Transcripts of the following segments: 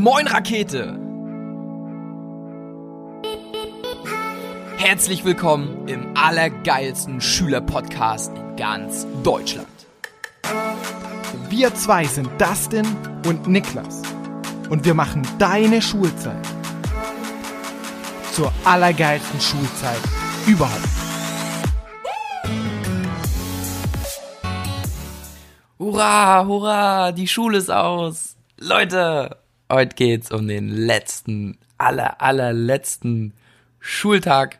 Moin Rakete! Herzlich willkommen im allergeilsten Schülerpodcast in ganz Deutschland. Wir zwei sind Dustin und Niklas und wir machen deine Schulzeit zur allergeilsten Schulzeit überhaupt. Hurra, hurra, die Schule ist aus. Leute, heute geht's um den letzten, aller, allerletzten Schultag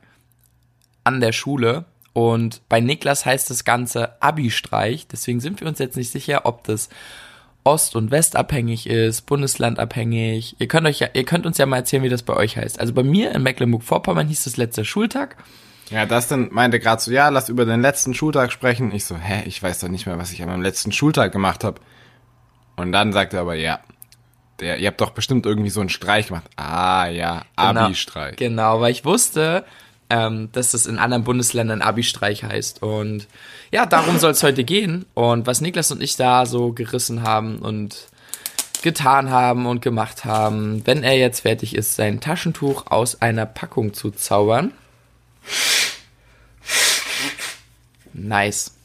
an der Schule. Und bei Niklas heißt das Ganze Abi-Streich. Deswegen sind wir uns jetzt nicht sicher, ob das Ost- und Westabhängig ist, bundeslandabhängig. Ihr könnt euch ja, ihr könnt uns ja mal erzählen, wie das bei euch heißt. Also bei mir in Mecklenburg-Vorpommern hieß das letzter Schultag. Ja, Dustin meinte gerade so, ja, lass über den letzten Schultag sprechen. Ich so, hä, ich weiß doch nicht mehr, was ich an meinem letzten Schultag gemacht habe. Und dann sagte er aber, ja, der, ihr habt doch bestimmt irgendwie so einen Streich gemacht. Ah ja, Abi-Streich. Genau, weil ich wusste, ähm, dass das in anderen Bundesländern Abi-Streich heißt. Und ja, darum soll es heute gehen. Und was Niklas und ich da so gerissen haben und getan haben und gemacht haben, wenn er jetzt fertig ist, sein Taschentuch aus einer Packung zu zaubern. Nice.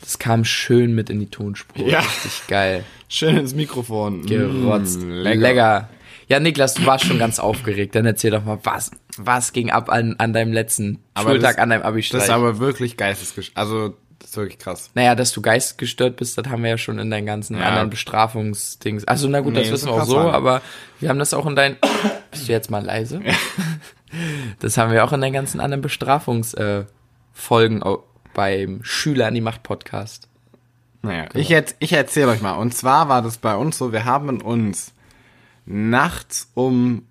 Das kam schön mit in die Tonspur. Ja. Richtig geil. Schön ins Mikrofon. Gerotzt. Mm, lecker. lecker. Ja, Niklas, du warst schon ganz aufgeregt. Dann erzähl doch mal, was, was ging ab an, an deinem letzten Aber Schultag, das- an deinem abi Das ist aber wirklich geistesgestört. Also, das ist wirklich krass. Naja, dass du geistgestört bist, das haben wir ja schon in deinen ganzen Ja. anderen Bestrafungsdings. Also na gut, Nee, das wissen wir auch so, sein. aber wir haben das auch in deinen. Bist du jetzt mal leise? Das haben wir auch in deinen ganzen anderen Bestrafungsfolgen äh, beim Schüler an die Macht Podcast. Naja, ich, jetzt, ich erzähle euch mal. Und zwar war das bei uns so, wir haben uns nachts um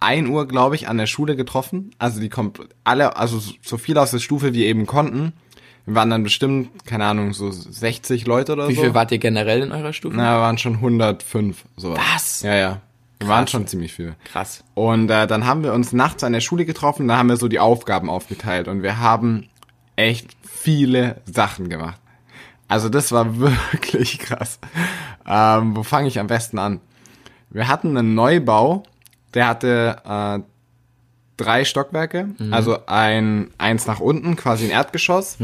1 Uhr, glaube ich, an der Schule getroffen. Also die kommt alle, also so- viel aus der Stufe wie eben konnten. Wir waren dann bestimmt, keine Ahnung, so 60 Leute oder Wie so. viel wart ihr generell in eurer Stufe? Na, wir waren schon 105. Sowas. Was? Ja, ja. Wir waren schon ziemlich viel. Krass. Und äh, dann haben wir uns nachts an der Schule getroffen, da haben wir so die Aufgaben aufgeteilt und wir haben echt viele Sachen gemacht. Also das war wirklich krass. Ähm, wo fange ich am besten an? Wir hatten einen Neubau, der hatte äh, drei Stockwerke, also ein eins nach unten, quasi ein Erdgeschoss.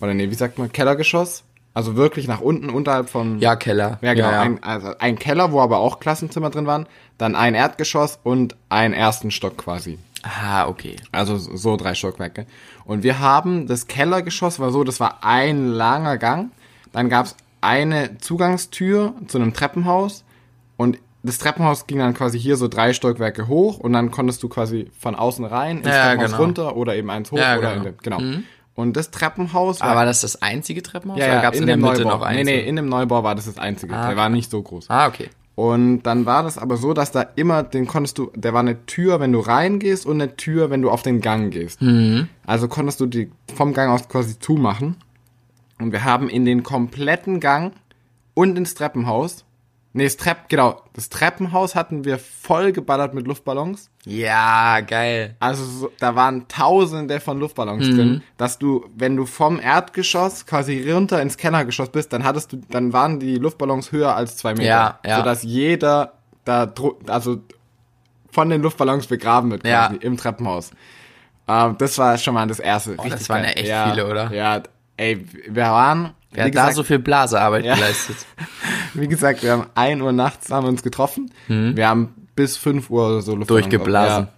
Oder nee, wie sagt man, Kellergeschoss. Also wirklich nach unten, unterhalb von Ja, Keller. ja, genau. Ja, ja. Ein, also ein Keller, wo aber auch Klassenzimmer drin waren. Dann ein Erdgeschoss und einen ersten Stock quasi. Ah, okay. Also so drei Stockwerke. Und wir haben, das Kellergeschoss war so, das war ein langer Gang. Dann gab's eine Zugangstür zu einem Treppenhaus. Und das Treppenhaus ging dann quasi hier so drei Stockwerke hoch. Und dann konntest du quasi von außen rein ins Ja, Treppenhaus genau. runter oder eben eins hoch Ja, oder genau. in dem, genau. Und das Treppenhaus war Aber war das das einzige Treppenhaus? ja, oder ja, gab's in, in der dem Mitte Neubau. noch eins? Nee, nee, in dem Neubau war das das einzige. Ah, Der war nicht so groß. ah, okay. Und dann war das aber so, dass da immer, den konntest du, der war eine Tür, wenn du reingehst und eine Tür, wenn du auf den Gang gehst. Also konntest du die vom Gang aus quasi zumachen. Und wir haben in den kompletten Gang und ins Treppenhaus, nee, das Trepp, genau, das Treppenhaus hatten wir voll geballert mit Luftballons. Ja, geil. Also so, da waren tausende von Luftballons Mhm. drin, dass du, wenn du vom Erdgeschoss quasi runter ins Kellergeschoss bist, dann hattest du, dann waren die Luftballons höher als zwei Meter. Ja, ja. Sodass jeder da, also von den Luftballons begraben wird Ja. quasi im Treppenhaus. Ähm, das war schon mal das erste. Oh, das waren ja echt viele, oder? Ja, ey, wir waren, Wer hat da so viel Blasearbeit Ja. geleistet? wie gesagt, wir haben 1 Uhr nachts haben wir uns getroffen. Wir haben bis 5 Uhr oder so. Mhm. Durchgeblasen. Ja.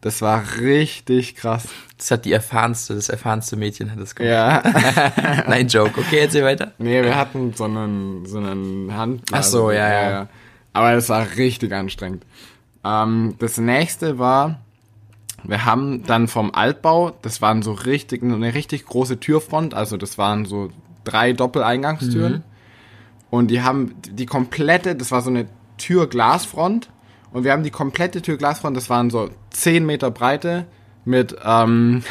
Das war richtig krass. Das hat die erfahrenste, das erfahrenste Mädchen hat das gemacht. Ja. Nein, Joke. Okay, erzähl weiter. Nee, wir hatten so einen, so einen Hand. Ach so, ja, ja. Aber es war richtig anstrengend. Ähm, das nächste war, wir haben dann vom Altbau, das waren so richtig, eine richtig große Türfront, also das waren so drei Doppeleingangstüren. Mhm. Und die haben die komplette, das war so eine Türglasfront. Und wir haben die komplette Türglasfront, das waren so 10 Meter Breite mit, ähm,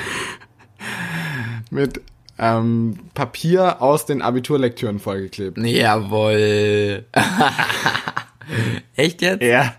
mit ähm, Papier aus den Abiturlektüren vollgeklebt. Jawohl. Echt jetzt? Ja.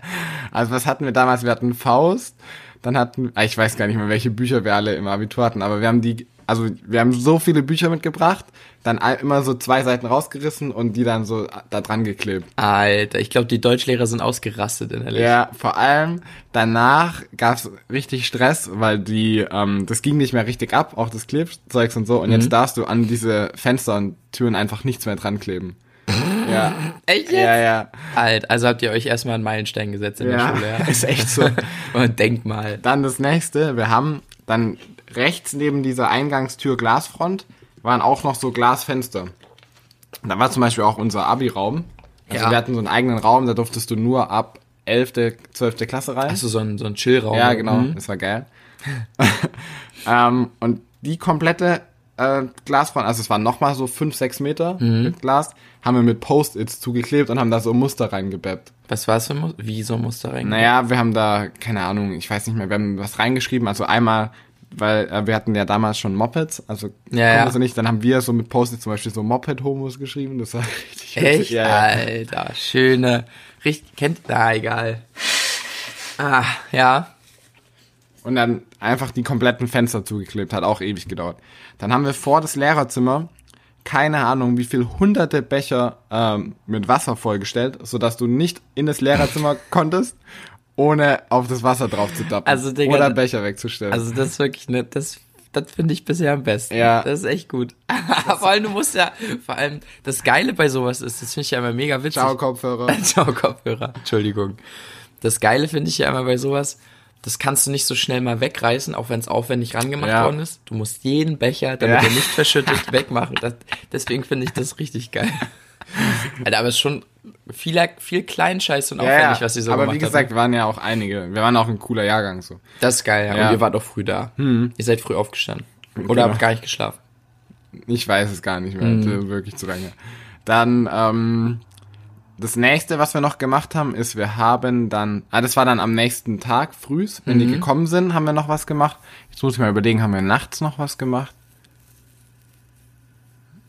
Also was hatten wir damals? Wir hatten Faust, dann hatten, ah, ich weiß gar nicht mehr, welche Bücher wir alle im Abitur hatten, aber wir haben die also wir haben so viele Bücher mitgebracht, dann immer so zwei Seiten rausgerissen und die dann so da dran geklebt. Alter, ich glaube, die Deutschlehrer sind ausgerastet innerlich. Ja, vor allem danach gab's richtig Stress, weil die, ähm, das ging nicht mehr richtig ab, auch das Klebzeugs und so. Und Mhm. jetzt darfst du an diese Fenster und Türen einfach nichts mehr dran kleben. ja. Echt jetzt? Ja, ja. Alt, also habt ihr euch erstmal einen Meilenstein gesetzt in Ja, der Schule, ja? ist echt so. Und denkt mal. Dann das nächste, wir haben dann rechts neben dieser Eingangstür Glasfront waren auch noch so Glasfenster. Da war zum Beispiel auch unser Abi-Raum. Also Ja. wir hatten so einen eigenen Raum, da durftest du nur ab 11., 12. Klasse rein. Hast du so einen, so einen Chillraum? Ja, genau, Mhm. das war geil. ähm, und die komplette äh, Glasfront, also es waren nochmal so 5, 6 Meter Mhm. mit Glas, haben wir mit Post-its zugeklebt und haben da so Muster reingebeppt. Was war es für ein Muster? Wie so ein Muster rein? Naja, wir haben da, keine Ahnung, ich weiß nicht mehr, wir haben was reingeschrieben, also einmal, weil äh, wir hatten ja damals schon Mopeds, also Ja, ja. also nicht, dann haben wir so mit Post-its zum Beispiel so Moped-Homos geschrieben, das war richtig witzig. Echt? Ja, ja. Alter, schöne. Richtig, kennt, na, egal. Ah, ja. und dann einfach die kompletten Fenster zugeklebt. Hat auch ewig gedauert. Dann haben wir vor das Lehrerzimmer keine Ahnung, wie viel hunderte Becher ähm, mit Wasser vollgestellt, sodass du nicht in das Lehrerzimmer konntest, ohne auf das Wasser drauf zu tappen. Also, Digga, oder Becher wegzustellen. Also das ist wirklich ne, das, das finde ich bisher am besten. Ja. Das ist echt gut. vor allem, du musst ja, vor allem, das Geile bei sowas ist, das finde ich ja immer mega witzig. Ciao, Kopfhörer. Ciao, Kopfhörer. Entschuldigung. Das Geile finde ich ja immer bei sowas, das kannst du nicht so schnell mal wegreißen, auch wenn es aufwendig rangemacht Ja. worden ist. Du musst jeden Becher, damit Ja. er nicht verschüttet, wegmachen. Das, deswegen finde ich das richtig geil. Alter, aber es ist schon viel, viel Kleinscheiß und aufwendig, was sie so aber gemacht wie gesagt, haben. waren ja auch einige. Wir waren auch ein cooler Jahrgang so. Das ist geil, ja. Ja. Und ihr wart auch früh da. Ihr seid früh aufgestanden. Oder Genau. habt gar nicht geschlafen. Ich weiß es gar nicht mehr. Ist wirklich zu lange. Dann, ähm, das nächste, was wir noch gemacht haben, ist, wir haben dann, ah, das war dann am nächsten Tag frühs, wenn Mhm. die gekommen sind, haben wir noch was gemacht. Jetzt muss ich mal überlegen, haben wir nachts noch was gemacht?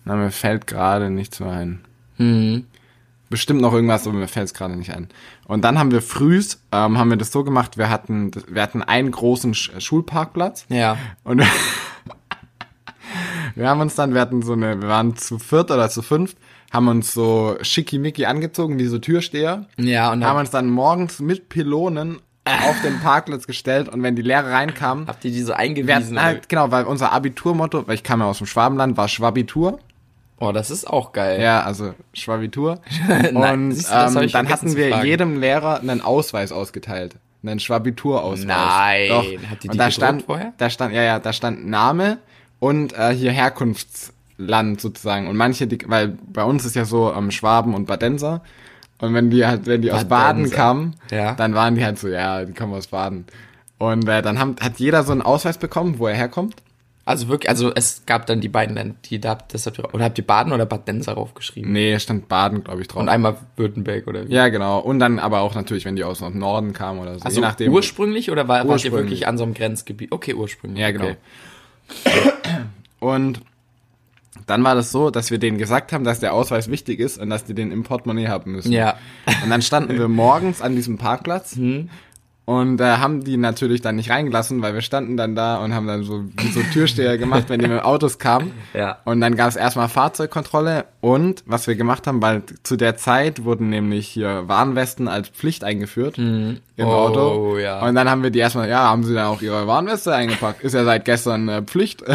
Na, mir fällt gerade nichts mehr ein. Mhm. Bestimmt noch irgendwas, aber mir fällt es gerade nicht ein. Und dann haben wir frühs, ähm, haben wir das so gemacht, wir hatten, wir hatten einen großen Sch Schulparkplatz. Ja. Und wir haben uns dann, wir hatten so eine, wir waren zu viert oder zu fünft, haben uns so schickimicki angezogen, wie so Türsteher. Ja, und Haben uns dann morgens mit Pylonen auf den Parkplatz gestellt und wenn die Lehrer reinkamen, habt ihr die so wir eingewiesen. hatten, halt, genau, weil unser Abiturmotto, weil ich kam ja aus dem Schwabenland, war Schwabitur. Oh, das ist auch geil. Ja, also Schwabitur. Nein, und du, ähm, dann hatten wir jedem Lehrer einen Ausweis ausgeteilt. Einen Schwabiturausweis. Nein. Doch. Ihr die und da gedruckt stand, vorher? da stand, ja, ja, da stand Name und äh, hier Herkunftsland sozusagen. Und manche, die, weil bei uns ist ja so ähm, Schwaben und Badenser. Und wenn die halt, wenn die aus Baden Badenser. kamen, Ja. dann waren die halt so, ja, die kommen aus Baden. Und äh, dann haben, hat jeder so einen Ausweis bekommen, wo er herkommt. Also wirklich, also es gab dann die beiden, Länder, die da, das habt ihr, oder habt ihr Baden oder Bad Denser raufgeschrieben? Nee, stand Baden, glaube ich, drauf. Und einmal Württemberg oder wie? Ja, genau. Und dann aber auch natürlich, wenn die aus dem Norden kamen oder so. Also nachdem. ursprünglich oder war, wart ihr Ursprünglich. wirklich an so einem Grenzgebiet? Okay, ursprünglich. Ja, genau. Okay. Und dann war das so, dass wir denen gesagt haben, dass der Ausweis wichtig ist und dass die den im Portemonnaie haben müssen. Ja. Und dann standen wir morgens an diesem Parkplatz Mhm. Und äh, haben die natürlich dann nicht reingelassen, weil wir standen dann da und haben dann so, wie so Türsteher gemacht, wenn die mit Autos kamen. Ja. Und dann gab es erstmal Fahrzeugkontrolle und was wir gemacht haben, weil zu der Zeit wurden nämlich hier Warnwesten als Pflicht eingeführt im Oh, Auto. ja. Und dann haben wir die erstmal, ja, haben sie dann auch ihre Warnweste eingepackt. Ist ja seit gestern äh, Pflicht.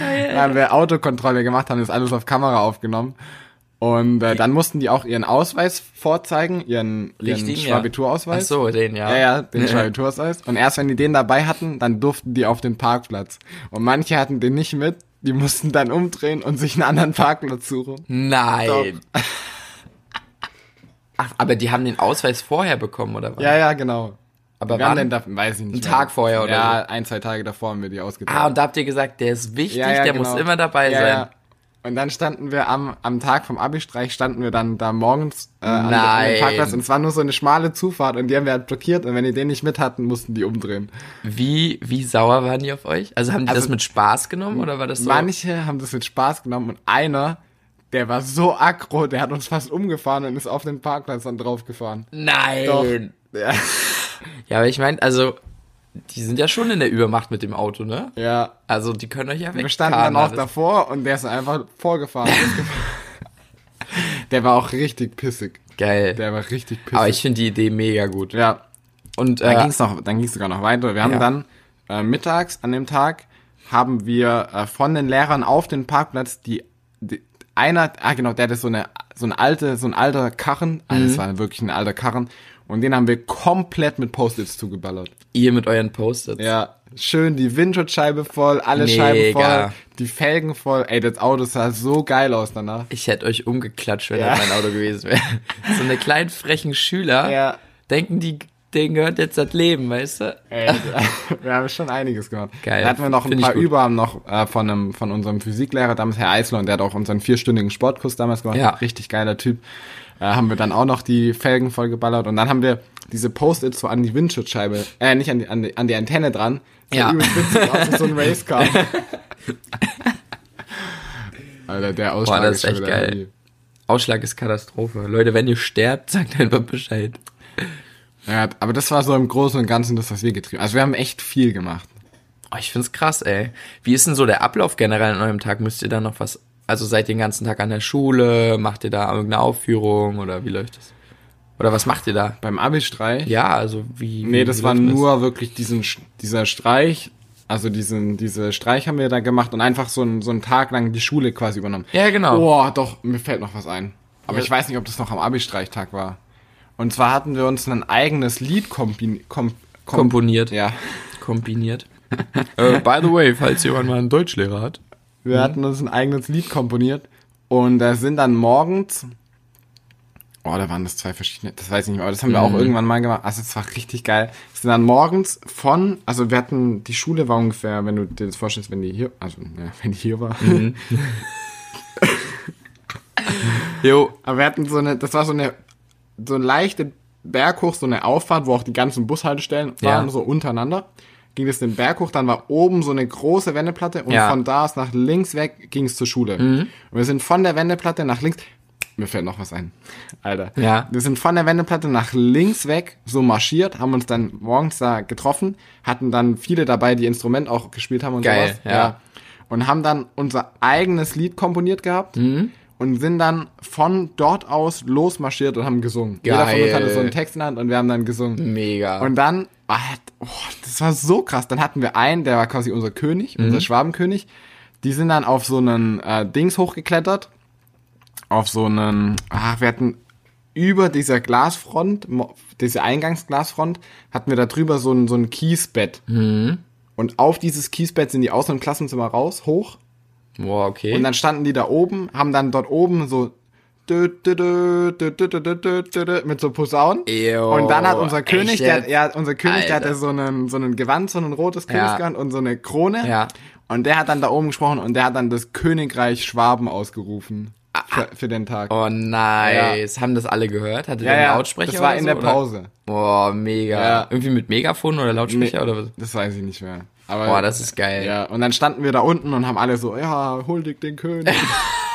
Dann haben wir Autokontrolle gemacht, haben das alles auf Kamera aufgenommen. Und äh, dann mussten die auch ihren Ausweis vorzeigen, ihren, ihren Richtig, ja. Schwabiturausweis. Ach so, den, ja. Ja, ja, den Schwabiturausweis. Und erst wenn die den dabei hatten, dann durften die auf den Parkplatz. Und manche hatten den nicht mit, die mussten dann umdrehen und sich einen anderen Parkplatz suchen. Nein. Ach, aber die haben den Ausweis vorher bekommen, oder was? Ja, ja, genau. aber Wir wann? den da, weiß ich nicht. Einen. Tag vorher oder Ja, ein, zwei Tage davor haben wir die ausgeteilt. Ah, und da habt ihr gesagt, der ist wichtig, Ja, ja, der genau. muss immer dabei Ja, sein. Und dann standen wir am, am Tag vom Abi-Streich, standen wir dann da morgens äh, an, an dem Parkplatz und es war nur so eine schmale Zufahrt und die haben wir halt blockiert und wenn die den nicht mit hatten, mussten die umdrehen. Wie, wie sauer waren die auf euch? Also haben die Also, das mit Spaß genommen oder war das so? Manche haben das mit Spaß genommen und einer, der war so aggro, der hat uns fast umgefahren und ist auf den Parkplatz dann draufgefahren. Nein. Doch. Ja. Ja, aber ich meine, also die sind ja schon in der Übermacht mit dem Auto, ne? Ja. Also die können euch ja weg. Wir standen dann auch davor und der ist einfach vorgefahren. der war auch richtig pissig. Geil. Der war richtig pissig. Aber ich finde die Idee mega gut. ja, Und dann äh, ging's noch, dann ging's sogar noch weiter. Wir haben Ja. dann äh, mittags an dem Tag haben wir äh, von den Lehrern auf den Parkplatz die, die einer, ah genau, der hatte so eine so eine alte, so ein alter Karren, ah, Mhm. das war wirklich ein alter Karren und den haben wir komplett mit Post-its zugeballert. ihr mit euren Post-its. Ja, schön die Windschutzscheibe voll, alle Mega. Scheiben voll, die Felgen voll. Ey, das Auto sah so geil aus danach. Ich hätte euch umgeklatscht, wenn Ja. das mein Auto gewesen wäre. So eine kleinen frechen Schüler Ja. denken, die, denen gehört jetzt das Leben, weißt du? Ey, wir haben schon einiges gemacht. Geil. Dann hatten wir noch ein Find paar. Überhaben noch äh, von einem von unserem Physiklehrer, damals Herr Eisler, und der hat auch unseren vierstündigen Sportkurs damals gemacht. Ja. Richtig geiler Typ. Äh, haben wir dann auch noch die Felgen vollgeballert und dann haben wir diese Post-its so an die Windschutzscheibe, äh, nicht an die, an die, an die Antenne dran. Das Ja. aus, so ein Racecar. Alter, der Ausschlag Boah, das ist schon echt geil. Ausschlag ist Katastrophe. Leute, wenn ihr sterbt, sagt einfach Bescheid. Ja, aber das war so im Großen und Ganzen das, was wir getrieben haben. Also wir haben echt viel gemacht. Oh, ich find's krass, ey. Wie ist denn so der Ablauf generell an eurem Tag? Müsst ihr da noch was, also seid ihr den ganzen Tag an der Schule? Macht ihr da irgendeine Aufführung oder wie läuft das? Oder was macht ihr da? Beim Abi-Streich Ja, also wie. Nee, wie, das war nur wirklich diesen, dieser Streich, also diesen, diese Streich haben wir da gemacht und einfach so, ein, so einen Tag lang die Schule quasi übernommen. Ja, genau. Boah, doch, mir fällt noch was ein. Aber Ja. ich weiß nicht, ob das noch am Abi-Streichtag war. Und zwar hatten wir uns ein eigenes Lied kombin kom kom Komponiert. Ja, Kombiniert. äh, by the way, falls jemand mal einen Deutschlehrer hat. Wir hatten uns ein eigenes Lied komponiert und da sind dann morgens, oh, da waren das zwei verschiedene, das weiß ich nicht mehr, aber das haben wir auch irgendwann mal gemacht. Also es war richtig geil. Sind dann morgens von, also wir hatten, die Schule war ungefähr, wenn du dir das vorstellst, wenn die hier, also ja, wenn die hier war. Jo. Aber wir hatten so eine, das war so eine, so eine leichte Berg hoch, so eine Auffahrt, wo auch die ganzen Bushaltestellen waren, Ja. so untereinander. Ging es den Berg hoch, dann war oben so eine große Wendeplatte und Ja. Mhm. von da aus nach links weg ging es zur Schule. Und wir sind von der Wendeplatte nach links, mir fällt noch was ein, Alter. Ja. Wir sind von der Wendeplatte nach links weg so marschiert, haben uns dann morgens da getroffen, hatten dann viele dabei, die Instrument auch gespielt haben und Geil, sowas. ja. Und haben dann unser eigenes Lied komponiert gehabt Mhm. und sind dann von dort aus losmarschiert und haben gesungen. Jeder von uns Geil. hatte so einen Text in der Hand und wir haben dann gesungen. Mega. Und dann, oh, das war so krass. Dann hatten wir einen, der war quasi unser König, Mhm. unser Schwabenkönig. Die sind dann auf so einen äh, Dings hochgeklettert. Auf so einen, ach, wir hatten über dieser Glasfront, diese Eingangsglasfront, hatten wir da drüber so ein, so ein Kiesbett. Mhm. Und auf dieses Kiesbett sind die aus dem Klassenzimmer raus, hoch. Boah, okay. Und dann standen die da oben, haben dann dort oben so mit so Posaunen. Yo, und dann hat unser König, der, ja, unser König, Alter. der hatte so einen, so einen Gewand, so ein rotes Königsgewand ja. und so eine Krone. Ja. Und der hat dann da oben gesprochen und der hat dann das Königreich Schwaben ausgerufen. Ah, für, für, den Tag. Oh nice. Ja. Haben das alle gehört? Hatte ja, der einen Lautsprecher? Das war in so, der Pause. Boah, mega. Ja. Irgendwie mit Megafon oder Lautsprecher Me oder was? Das weiß ich nicht mehr. Aber, Boah, das ist geil. Ja, und dann standen wir da unten und haben alle so, ja, hol dich den König.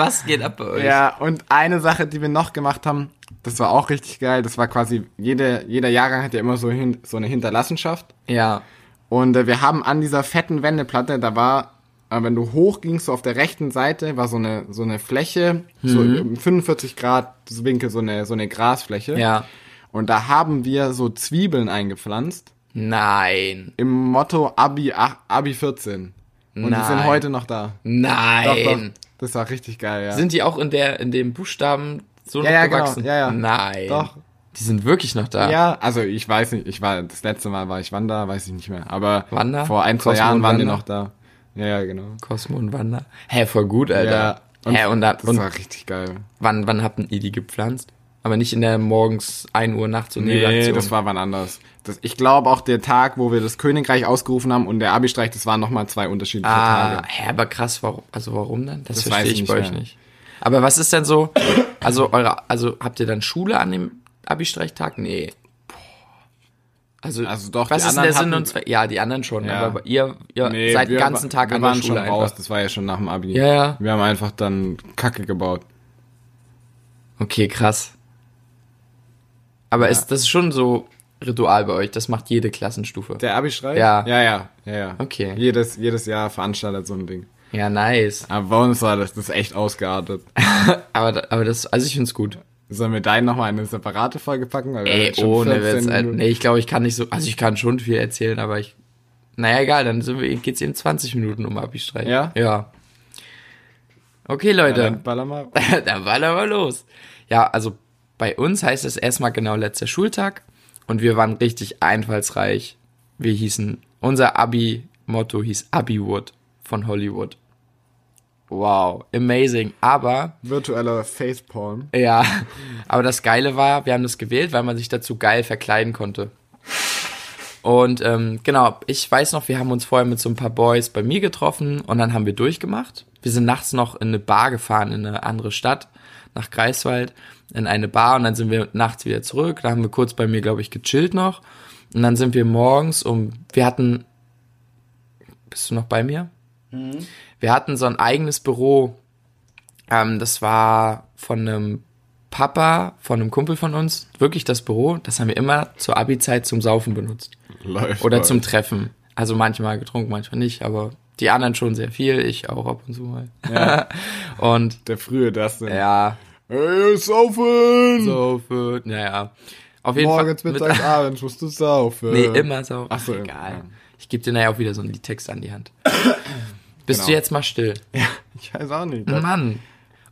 Was geht ab bei euch? Ja, und eine Sache, die wir noch gemacht haben, das war auch richtig geil. Das war quasi, jede, jeder Jahrgang hat ja immer so, hin, so eine Hinterlassenschaft. Ja. Und äh, wir haben an dieser fetten Wendeplatte, da war, äh, wenn du hochgingst, so auf der rechten Seite, war so eine, so eine Fläche, so im 45 Grad Winkel, so eine, so eine Grasfläche. Ja. Und da haben wir so Zwiebeln eingepflanzt. Nein. Im Motto Abi, Abi 14. Und die Nein. sind heute noch da. Nein. Doch, doch. Das war richtig geil, ja. Sind die auch in der, in dem Buchstaben so Ja, noch ja, genau. gewachsen? Ja, ja. Nein. Doch. Die sind wirklich noch da. Ja, also ich weiß nicht, ich war, das letzte Mal war ich Wanda, weiß ich nicht mehr. Aber Wanda? vor ein, zwei Cosmo Jahren waren die noch da. Ja, ja, genau. Cosmo und Wanda. Hä, voll gut, Alter. Ja, und Hä, und, da, Das und war richtig geil. wann, wann habt ihr die gepflanzt? Aber nicht in der morgens 1 Uhr nachts und Nebelaktion. das war wann anders. Das, ich glaube auch der Tag, wo wir das Königreich ausgerufen haben und der Abi-Streich, das waren nochmal zwei unterschiedliche Ah, Tage. hä, aber krass, warum, also warum denn? Das, Das verstehe weiß ich ich bei euch mehr. nicht. Aber was ist denn so, also eure, also habt ihr dann Schule an dem Abi-Streichtag? Nee. Also, Also doch, was die ist denn der anderen Sinn und Zweck? Ja, die anderen schon, Ja. aber ihr, ihr Nee, seid den ganzen Tag wir an der waren Schule schon raus, einfach. das war ja schon nach dem Abi. Ja, ja. Wir haben einfach dann Kacke gebaut. Okay, krass. Aber ist das schon so, Ritual bei euch? Das macht jede Klassenstufe. Der Abi-Streich? Ja. Ja, ja, ja, ja. Okay. Jedes, jedes Jahr veranstaltet so ein Ding. Ja, nice. Aber bei uns war das, das ist echt ausgeartet. Aber, aber das, also ich find's gut. Sollen wir deinen nochmal eine separate Folge packen? Weil Ey, ohne 14 Witz. äh, Minuten. Nee, ich glaube, ich kann nicht so, also ich kann schon viel erzählen, aber ich, naja, egal, dann sind wir, geht's eben 20 Minuten um Abi-Streich. Ja? Ja. Okay, Ja, Leute. dann baller mal. dann war aber los. Ja, also bei uns heißt es erstmal genau letzter Schultag und wir waren richtig einfallsreich. Wir hießen, unser Abi-Motto hieß Abi-Wood von Hollywood. Wow, amazing. Aber, Virtueller Facepalm. ja, aber das Geile war, wir haben das gewählt, weil man sich dazu geil verkleiden konnte. Und ähm, genau, ich weiß noch, wir haben uns vorher mit so ein paar Boys bei mir getroffen und dann haben wir durchgemacht. Wir sind nachts noch in eine Bar gefahren, in eine andere Stadt, nach Greifswald, in eine Bar und dann sind wir nachts wieder zurück. Da haben wir kurz bei mir, glaube ich, gechillt noch. Und dann sind wir morgens um, wir hatten, bist du noch bei mir? Wir hatten so ein eigenes Büro. Ähm, das war von einem Papa, von einem Kumpel von uns, wirklich das Büro. Das haben wir immer zur Abi-Zeit zum Saufen benutzt. Läuft. Oder läuft. zum Treffen. Also manchmal getrunken, manchmal nicht, aber die anderen schon sehr viel, ich auch ab und zu mal. Ja. und Der frühe das denn. ja, Hey, saufen! so für, naja. Auf jeden Morgens, Fall. mittags, abends musst du saufen. Nee, immer so. Ach so, egal. ja. Ich gebe dir nachher auch wieder so einen Liedtext an die Hand. Bist Genau. du jetzt mal still? Ja, ich weiß auch nicht. Mann.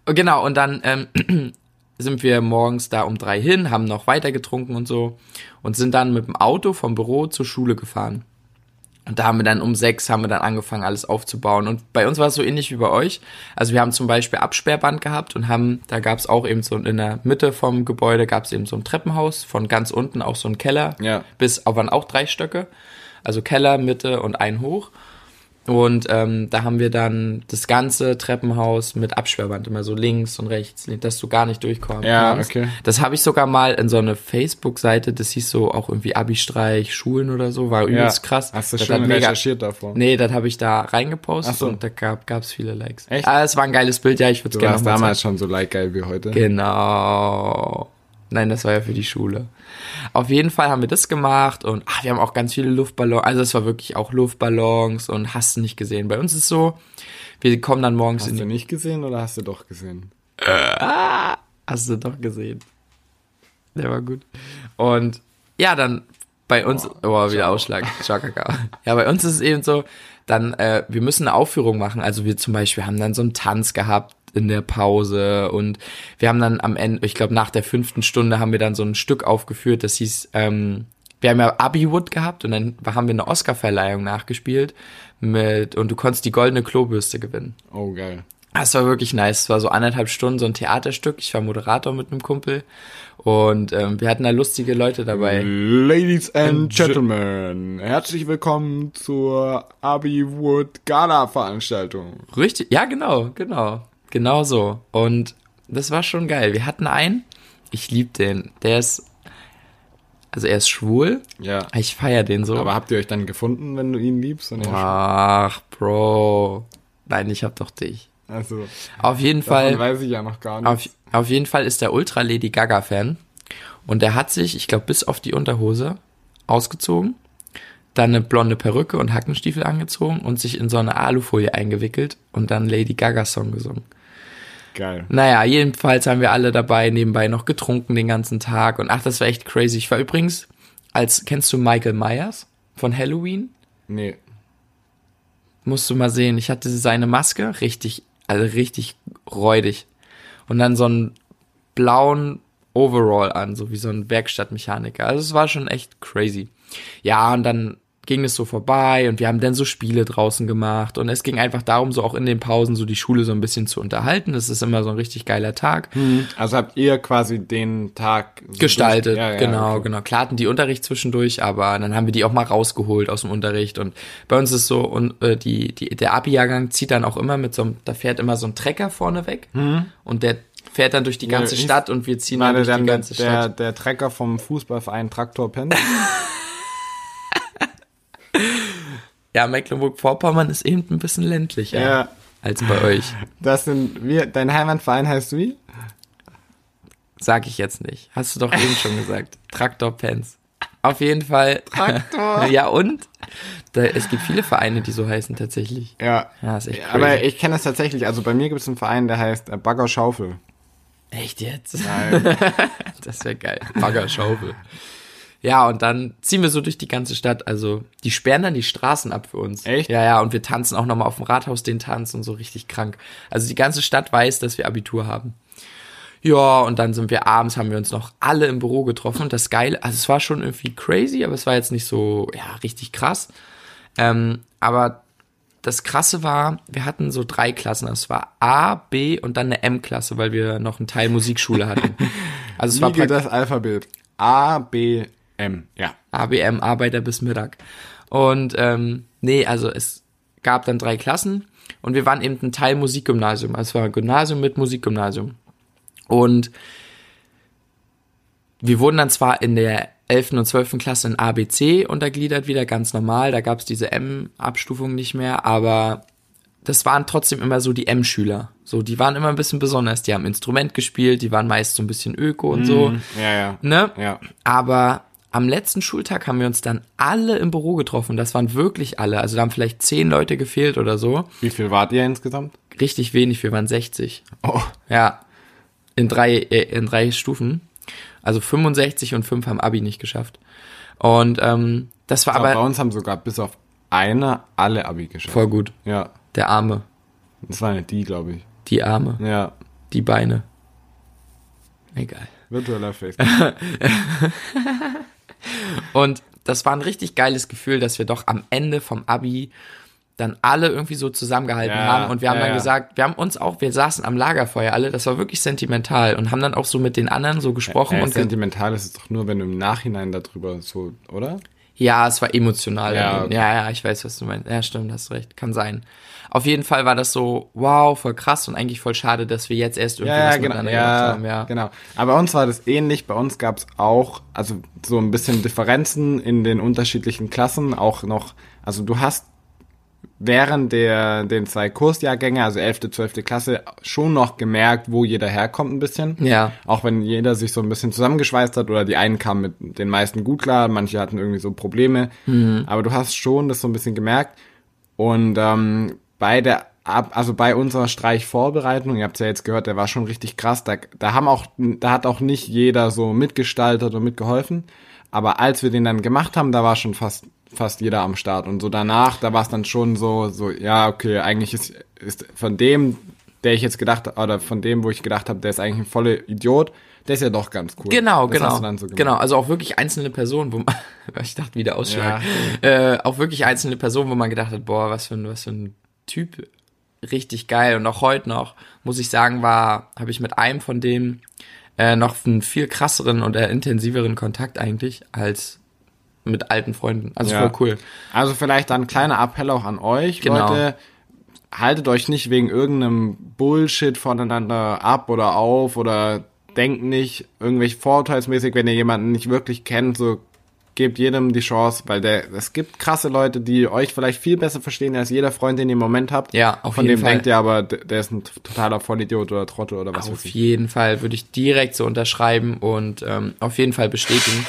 Und Genau, und dann ähm, sind wir morgens da um drei hin, haben noch weiter getrunken und so und sind dann mit dem Auto vom Büro zur Schule gefahren. Und da haben wir dann um sechs haben wir dann angefangen, alles aufzubauen. Und bei uns war es so ähnlich wie bei euch. Also wir haben zum Beispiel Absperrband gehabt und haben, da gab es auch eben so in der Mitte vom Gebäude gab es eben so ein Treppenhaus, von ganz unten auch so ein Keller, Ja. bis auf waren auch drei Stöcke. Also Keller, Mitte und ein hoch. Und ähm, da haben wir dann das ganze Treppenhaus mit Absperrband immer so links und rechts, dass du gar nicht durchkommst. Ja, okay. Das habe ich sogar mal in so eine Facebook-Seite, das hieß so auch irgendwie Abi-Streich, Schulen oder so, war übelst krass. Hast du Das schon mega- recherchiert davor? Nee, das habe ich da reingepostet so. und da gab gab's viele Likes. Echt? Ah, es war ein geiles Bild, ja, ich würde es Du gerne warst noch mal damals schon so like geil wie heute. Genau. Nein, das war ja für die Schule. Auf jeden Fall haben wir das gemacht und ach, wir haben auch ganz viele Luftballons. Also es war wirklich auch Luftballons und hast du nicht gesehen. Bei uns ist so, wir kommen dann morgens in Hast du nicht gesehen oder hast du doch gesehen? Hast du doch gesehen. Der war gut. Und ja, dann bei uns, oh, wieder Ausschlag. Ciao, Kakao. Ja, bei uns ist es eben so, dann, äh, wir müssen eine Aufführung machen. Also wir zum Beispiel haben dann so einen Tanz gehabt in der Pause und wir haben dann am Ende, ich glaube nach der fünften Stunde haben wir dann so ein Stück aufgeführt, das hieß, ähm, wir haben ja Abiwood gehabt und dann haben wir eine Oscarverleihung nachgespielt mit, und du konntest die goldene Klobürste gewinnen. Oh, geil. Das war wirklich nice. Es war so anderthalb Stunden so ein Theaterstück. Ich war Moderator mit einem Kumpel und ähm, wir hatten da lustige Leute dabei. Ladies and And Ge- Gentlemen, herzlich willkommen zur Abiwood Gala Veranstaltung. Richtig, ja genau, genau, genau so. Und das war schon geil. Wir hatten einen, ich lieb den. Der ist, also er ist schwul. Ja. Ich feier den so. Aber habt ihr euch dann gefunden, wenn du ihn liebst? Und Ach, Bro. Nein, ich hab doch dich. also, Auf jeden Fall. weiß ich ja noch gar Auf, nicht. auf jeden Fall ist der Ultra Lady Gaga Fan. Und der hat sich, ich glaube, bis auf die Unterhose ausgezogen, dann eine blonde Perücke und Hackenstiefel angezogen und sich in so eine Alufolie eingewickelt und dann Lady Gaga Song gesungen. Geil. Naja, jedenfalls haben wir alle dabei nebenbei noch getrunken den ganzen Tag und ach, das war echt crazy. Ich war übrigens, als, kennst du Michael Myers von Halloween? Nee. Musst du mal sehen. Ich hatte seine Maske, richtig, also richtig räudig. Und dann so einen blauen Overall an, so wie so ein Werkstattmechaniker. Also es war schon echt crazy. Ja, und dann ging es so vorbei und wir haben dann so Spiele draußen gemacht und es ging einfach darum, so auch in den Pausen so die Schule so ein bisschen zu unterhalten. Das ist immer so ein richtig geiler Tag. Also habt ihr quasi den Tag so gestaltet. Ja, ja, genau, okay. genau. Klar hatten die Unterricht zwischendurch, aber dann haben wir die auch mal rausgeholt aus dem Unterricht. Und bei uns ist so, und äh, die, die, der Abi-Jahrgang zieht dann auch immer mit so einem, da fährt immer so ein Trecker vorne weg und der fährt dann durch die ganze ist- Stadt und wir ziehen dann durch die der, ganze der, Stadt. der Trecker vom Fußballverein Traktor Penn. Ja, Mecklenburg-Vorpommern ist eben ein bisschen ländlicher ja. als bei euch. Das sind wir, dein Heimatverein heißt wie? Sag ich jetzt nicht. Hast du doch eben schon gesagt. Traktor Pens. Auf jeden Fall. Traktor. ja, und? Da, es gibt viele Vereine, die so heißen tatsächlich. Ja. Ja, ist echt crazy. Aber ich kenne das tatsächlich. Also bei mir gibt es einen Verein, der heißt äh, Bagger Schaufel. Echt jetzt? Nein. Das wäre geil. Baggerschaufel. Ja, und dann ziehen wir so durch die ganze Stadt. Also, die sperren dann die Straßen ab für uns. Echt? Ja, ja, und wir tanzen auch nochmal auf dem Rathaus den Tanz und so richtig krank. Also, die ganze Stadt weiß, dass wir Abitur haben. Ja, und dann sind wir abends, haben wir uns noch alle im Büro getroffen. Und das Geile, also es war schon irgendwie crazy, aber es war jetzt nicht so, ja, richtig krass. Ähm, aber das Krasse war, wir hatten so drei Klassen. Das war A, B und dann eine M-Klasse, weil wir noch einen Teil Musikschule hatten. Also es war Wie praktisch das Alphabet? A, B, M. Ja. ABM, Arbeiter bis Mittag. Und ähm, nee, also es gab dann drei Klassen und wir waren eben ein Teil Musikgymnasium. Also es war ein Gymnasium mit Musikgymnasium. Und wir wurden dann zwar in der 11. und 12. Klasse in ABC untergliedert, wieder ganz normal. Da gab es diese M-Abstufung nicht mehr, aber das waren trotzdem immer so die M-Schüler. So, die waren immer ein bisschen besonders. Die haben Instrument gespielt, die waren meist so ein bisschen Öko und so. Ja, ja. Ne? Ja. Aber am letzten Schultag haben wir uns dann alle im Büro getroffen. Das waren wirklich alle. Also da haben vielleicht zehn Leute gefehlt oder so. Wie viel wart ihr insgesamt? Richtig wenig, wir waren 60. Oh. Ja. In drei, äh, in drei Stufen. Also 65 und 5 haben Abi nicht geschafft. Und ähm, das war Aber bei uns haben sogar bis auf einer alle Abi geschafft. voll gut. Ja. Der Arme, Das war nicht die, glaube ich. die Arme, Ja. die Beine. Egal. Virtueller Face. Und das war ein richtig geiles Gefühl, dass wir doch am Ende vom Abi dann alle irgendwie so zusammengehalten Ja, haben und wir haben ja, dann ja. gesagt, wir haben uns auch, wir saßen am Lagerfeuer alle, das war wirklich sentimental und haben dann auch so mit den anderen so gesprochen äh, und sentimental ist es doch nur, wenn du im Nachhinein darüber so, oder? Ja, es war emotional. Ja, Ja, okay. ja, ja, ich weiß, was du meinst. Ja, stimmt, hast recht, kann sein. Auf jeden Fall war das so, wow, voll krass und eigentlich voll schade, dass wir jetzt erst irgendwie Ja, ja, was genau, miteinander ja, gemacht haben, ja. genau. Aber bei uns war das ähnlich. Bei uns gab es auch, also so ein bisschen Differenzen in den unterschiedlichen Klassen. Auch noch, also du hast während der den zwei Kursjahrgänge, also 11., 12. Klasse, schon noch gemerkt, wo jeder herkommt ein bisschen. Ja. Auch wenn jeder sich so ein bisschen zusammengeschweißt hat oder die einen kamen mit den meisten gut klar, manche hatten irgendwie so Probleme. Mhm. Aber du hast schon das so ein bisschen gemerkt. Und ähm, bei der also bei unserer Streichvorbereitung, ihr habt ja jetzt gehört, der war schon richtig krass. Da, da haben auch, da hat auch nicht jeder so mitgestaltet und mitgeholfen. Aber als wir den dann gemacht haben, da war schon fast fast jeder am Start. Und so danach, da war es dann schon so, so, ja, okay, eigentlich ist, ist von dem, der ich jetzt gedacht oder von dem, wo ich gedacht habe, der ist eigentlich ein voller Idiot, der ist ja doch ganz cool. Genau, das genau. So genau, also auch wirklich einzelne Personen, wo man, ich dachte wieder Ausschlag, äh, auch wirklich einzelne Personen, wo man gedacht hat, boah, was für ein, was für ein Typ, richtig geil. Und auch heute noch, muss ich sagen, war, habe ich mit einem von denen äh, noch einen viel krasseren und äh, intensiveren Kontakt eigentlich als mit alten Freunden. Also Ja. voll cool. Also vielleicht dann ein kleiner Appell auch an euch, Genau. Leute. Haltet euch nicht wegen irgendeinem Bullshit voneinander ab oder auf oder denkt nicht irgendwelche vorurteilsmäßig, wenn ihr jemanden nicht wirklich kennt, so gebt jedem die Chance, weil der, es gibt krasse Leute, die euch vielleicht viel besser verstehen als jeder Freund, den ihr im Moment habt. Ja, auf Von jeden dem Fall. denkt ihr aber, der ist ein totaler Vollidiot oder Trottel oder was Auf jeden Fall würde ich direkt so unterschreiben und ähm, auf jeden Fall bestätigen.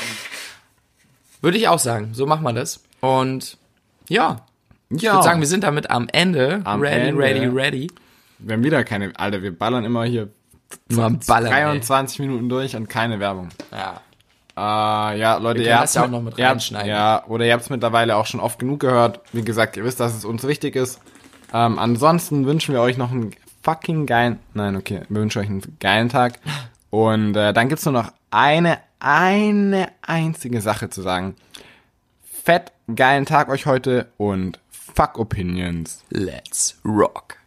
Würde ich auch sagen. So machen wir das. Und ja, ich Ja. würde sagen, wir sind damit am Ende. Am ready, Ende. ready, ready. Wir haben wieder keine, Alter, wir ballern immer hier Ballern. ey. 23 Minuten durch und keine Werbung. Ja. Äh, ja, Leute, ihr das ja auch noch mit habt- reinschneiden. Ja, oder ihr habt es mittlerweile auch schon oft genug gehört. Wie gesagt, ihr wisst, dass es uns wichtig ist. Ähm, ansonsten wünschen wir euch noch einen fucking geilen, nein, okay, wir wünschen euch einen geilen Tag. Und äh, dann gibt's nur noch eine, eine einzige Sache zu sagen. Fett geilen Tag euch heute und fuck Opinions. Let's rock.